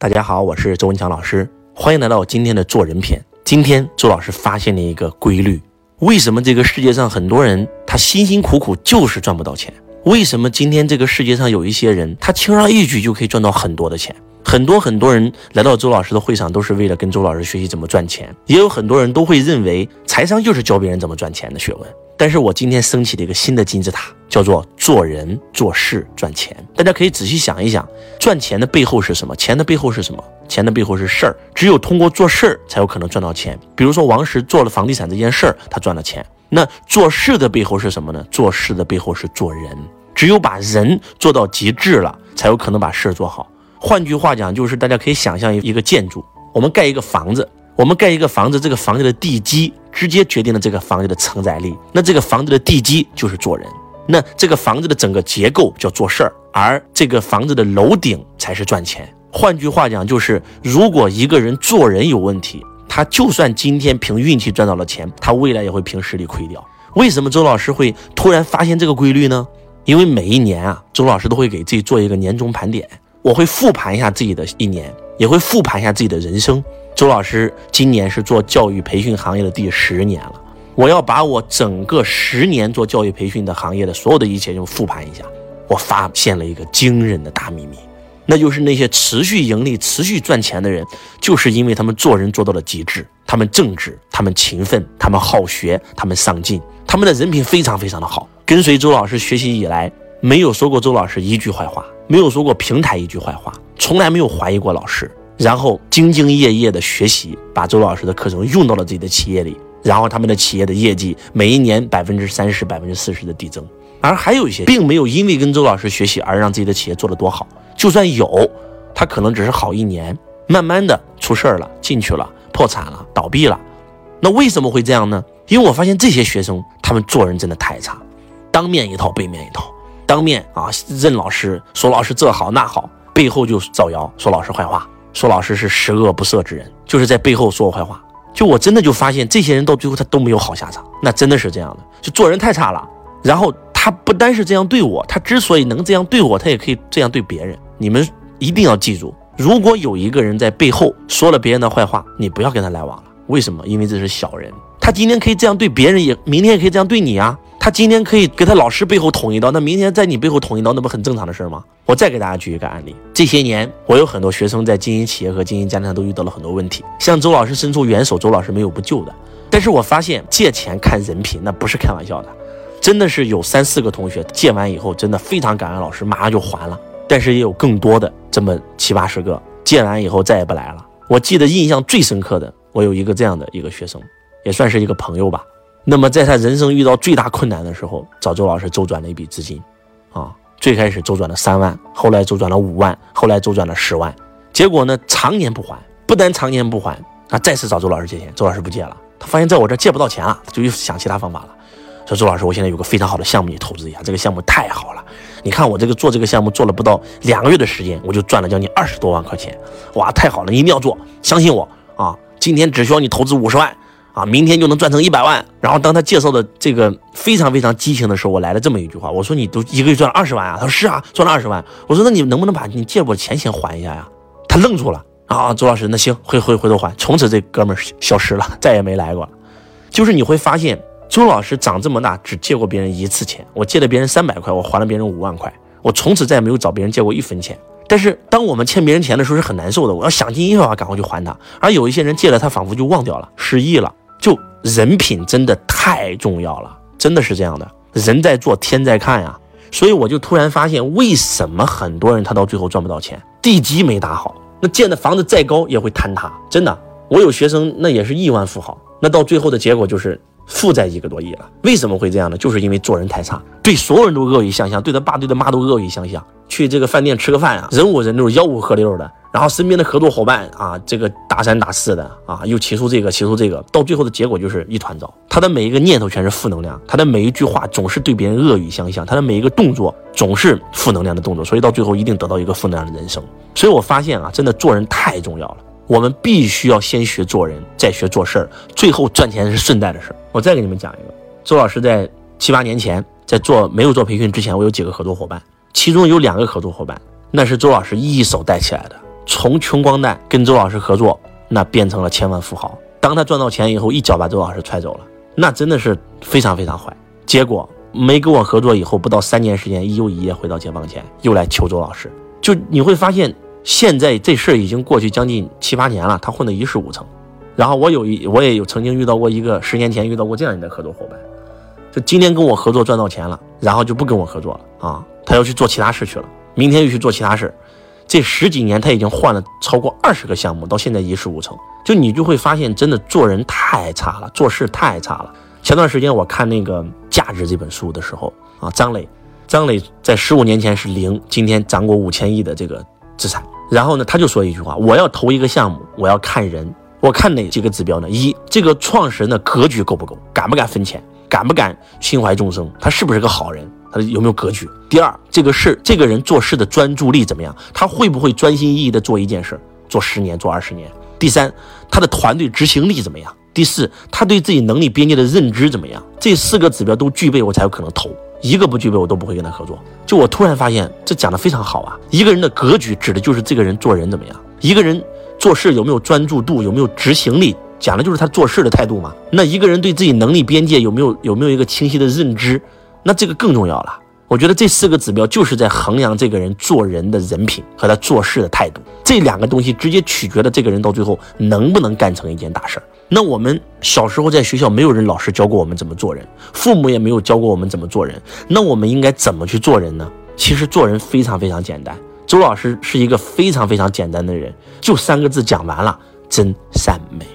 大家好，我是周文强老师，欢迎来到今天的做人篇。今天周老师发现了一个规律：为什么这个世界上很多人他辛辛苦苦就是赚不到钱？为什么今天这个世界上有一些人他轻而易举就可以赚到很多的钱？很多很多人来到周老师的会上都是为了跟周老师学习怎么赚钱，也有很多人都会认为财商就是教别人怎么赚钱的学问。但是我今天升起了一个新的金字塔，叫做做人做事赚钱。大家可以仔细想一想，赚钱的背后是什么？钱的背后是什么？钱的背后是事儿。只有通过做事儿，才有可能赚到钱。比如说王石做了房地产这件事儿，他赚了钱。那做事的背后是什么呢？做事的背后是做人。只有把人做到极致了，才有可能把事儿做好。换句话讲，就是大家可以想象一个建筑，我们盖一个房子。我们盖一个房子，这个房子的地基直接决定了这个房子的承载力。那这个房子的地基就是做人，那这个房子的整个结构叫做事儿，而这个房子的楼顶才是赚钱。换句话讲，就是如果一个人做人有问题，他就算今天凭运气赚到了钱，他未来也会凭实力亏掉。为什么周老师会突然发现这个规律呢？因为每一年啊，周老师都会给自己做一个年终盘点，我会复盘一下自己的一年，也会复盘一下自己的人生。周老师今年是做教育培训行业的第十年了，我要把我整个十年做教育培训的行业的所有的一切就复盘一下。我发现了一个惊人的大秘密，那就是那些持续盈利、持续赚钱的人，就是因为他们做人做到了极致，他们正直，他们勤奋，他们好学，他们上进，他们的人品非常非常的好。跟随周老师学习以来，没有说过周老师一句坏话，没有说过平台一句坏话，从来没有怀疑过老师。然后兢兢业业的学习，把周老师的课程用到了自己的企业里，然后他们的企业的业绩每一年百分之三十、百分之四十的递增。而还有一些并没有因为跟周老师学习而让自己的企业做得多好，就算有，他可能只是好一年，慢慢的出事儿了，进去了，破产了，倒闭了。那为什么会这样呢？因为我发现这些学生他们做人真的太差，当面一套背面一套，当面啊认老师说老师这好那好，背后就造谣说老师坏话。说老师是十恶不赦之人，就是在背后说我坏话。就我真的就发现，这些人到最后他都没有好下场，那真的是这样的，就做人太差了。然后他不单是这样对我，他之所以能这样对我，他也可以这样对别人。你们一定要记住，如果有一个人在背后说了别人的坏话，你不要跟他来往了。为什么？因为这是小人。他今天可以这样对别人，也明天也可以这样对你啊。他今天可以给他老师背后捅一刀，那明天在你背后捅一刀，那不很正常的事吗？我再给大家举一个案例。这些年，我有很多学生在经营企业和经营家庭上都遇到了很多问题，向周老师伸出援手，周老师没有不救的。但是我发现借钱看人品，那不是开玩笑的，真的是有三四个同学借完以后，真的非常感恩老师，马上就还了。但是也有更多的这么七八十个借完以后再也不来了。我记得印象最深刻的，我有一个这样的一个学生，也算是一个朋友吧。那么，在他人生遇到最大困难的时候，找周老师周转了一笔资金，啊，最开始周转了三万，后来周转了五万，后来周转了十万，结果呢，常年不还，不但常年不还，他，再次找周老师借钱，周老师不借了，他发现在我这借不到钱了，他就又想其他方法了，说周老师，我现在有个非常好的项目，你投资一下，这个项目太好了，你看我这个做这个项目做了不到两个月的时间，我就赚了将近二十多万块钱，哇，太好了，你一定要做，相信我啊，今天只需要你投资五十万。啊，明天就能赚成一百万。然后当他介绍的这个非常非常激情的时候，我来了这么一句话，我说你都一个月赚了二十万啊？他说是啊，赚了二十万。我说那你能不能把你借我钱先还一下呀？他愣住了啊，周老师，那行，回回回头还。从此这哥们儿消失了，再也没来过。就是你会发现，周老师长这么大只借过别人一次钱，我借了别人三百块，我还了别人五万块，我从此再也没有找别人借过一分钱。但是当我们欠别人钱的时候是很难受的，我要想尽一切办法赶快去还他。而有一些人借了，他仿佛就忘掉了，失忆了。就人品真的太重要了，真的是这样的。人在做，天在看呀。所以我就突然发现，为什么很多人他到最后赚不到钱？地基没打好，那建的房子再高也会坍塌。真的，我有学生那也是亿万富豪，那到最后的结果就是负债一个多亿了。为什么会这样呢？就是因为做人太差，对所有人都恶语相向，对他爸对他妈都恶语相向。去这个饭店吃个饭啊，人五人六，吆五喝六的。然后身边的合作伙伴啊，这个打三打四的啊，又起诉这个起诉这个，到最后的结果就是一团糟。他的每一个念头全是负能量，他的每一句话总是对别人恶语相向，他的每一个动作总是负能量的动作，所以到最后一定得到一个负能量的人生。所以我发现啊，真的做人太重要了，我们必须要先学做人，再学做事儿，最后赚钱是顺带的事儿。我再给你们讲一个，周老师在七八年前在做没有做培训之前，我有几个合作伙伴，其中有两个合作伙伴，那是周老师一手带起来的。从穷光蛋跟周老师合作，那变成了千万富豪。当他赚到钱以后，一脚把周老师踹走了，那真的是非常非常坏。结果没跟我合作以后，不到三年时间，一又一夜回到解放前，又来求周老师。就你会发现，现在这事已经过去将近七八年了，他混得一事无成。然后我有一我也有曾经遇到过一个十年前遇到过这样的合作伙伴，就今天跟我合作赚到钱了，然后就不跟我合作了啊，他要去做其他事去了，明天又去做其他事。这十几年他已经换了超过二十个项目，到现在一事无成。就你就会发现，真的做人太差了，做事太差了。前段时间我看那个《价值》这本书的时候啊，张磊，张磊在十五年前是零，今天涨过五千亿的这个资产。然后呢，他就说一句话：我要投一个项目，我要看人，我看哪几个指标呢？一，这个创始人的格局够不够，敢不敢分钱，敢不敢心怀众生，他是不是个好人？他有没有格局？第二，这个事，这个人做事的专注力怎么样？他会不会专心一意的做一件事，做十年，做二十年？第三，他的团队执行力怎么样？第四，他对自己能力边界的认知怎么样？这四个指标都具备，我才有可能投。一个不具备，我都不会跟他合作。就我突然发现，这讲的非常好啊！一个人的格局指的就是这个人做人怎么样？一个人做事有没有专注度，有没有执行力，讲的就是他做事的态度嘛。那一个人对自己能力边界有没有有没有一个清晰的认知？那这个更重要了，我觉得这四个指标就是在衡量这个人做人的人品和他做事的态度，这两个东西直接取决了这个人到最后能不能干成一件大事儿。那我们小时候在学校没有人老师教过我们怎么做人，父母也没有教过我们怎么做人，那我们应该怎么去做人呢？其实做人非常非常简单，周老师是一个非常非常简单的人，就三个字讲完了：真善美，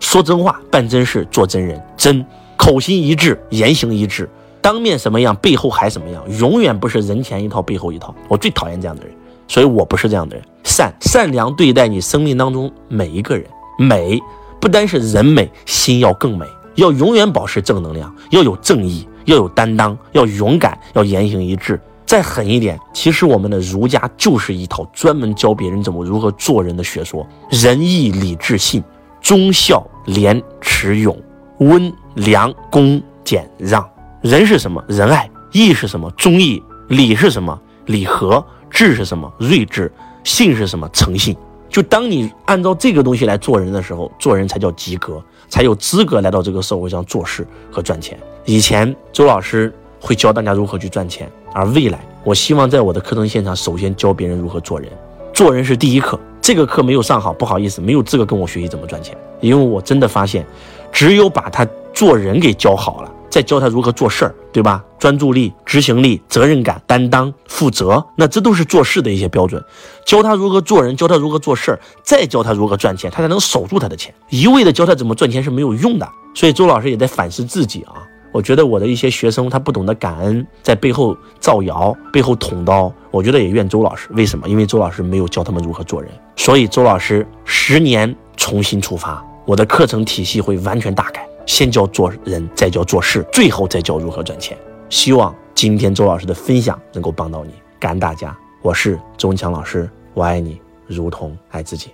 说真话，办真事，做真人，真口心一致，言行一致。当面什么样，背后还什么样，永远不是人前一套，背后一套。我最讨厌这样的人，所以我不是这样的人。善善良对待你生命当中每一个人，美不单是人美，心要更美，要永远保持正能量，要有正义，要有担当，要勇敢，要言行一致。再狠一点，其实我们的儒家就是一套专门教别人怎么如何做人的学说：仁义礼智信，忠孝廉耻勇，温良恭俭让。仁是什么？仁爱。义是什么？忠义。礼是什么？礼和。智是什么？睿智。信是什么？诚信。就当你按照这个东西来做人的时候，做人才叫及格，才有资格来到这个社会上做事和赚钱。以前周老师会教大家如何去赚钱，而未来我希望在我的课程现场，首先教别人如何做人。做人是第一课，这个课没有上好，不好意思，没有资格跟我学习怎么赚钱。因为我真的发现，只有把他做人给教好了。再教他如何做事儿，对吧？专注力、执行力、责任感、担当、负责，那这都是做事的一些标准。教他如何做人，教他如何做事儿，再教他如何赚钱，他才能守住他的钱。一味的教他怎么赚钱是没有用的。所以周老师也在反思自己啊。我觉得我的一些学生他不懂得感恩，在背后造谣、背后捅刀。我觉得也怨周老师，为什么？因为周老师没有教他们如何做人。所以周老师十年重新出发，我的课程体系会完全大改。先教做人，再教做事，最后再教如何赚钱。希望今天周老师的分享能够帮到你，感恩大家。我是周文强老师，我爱你如同爱自己。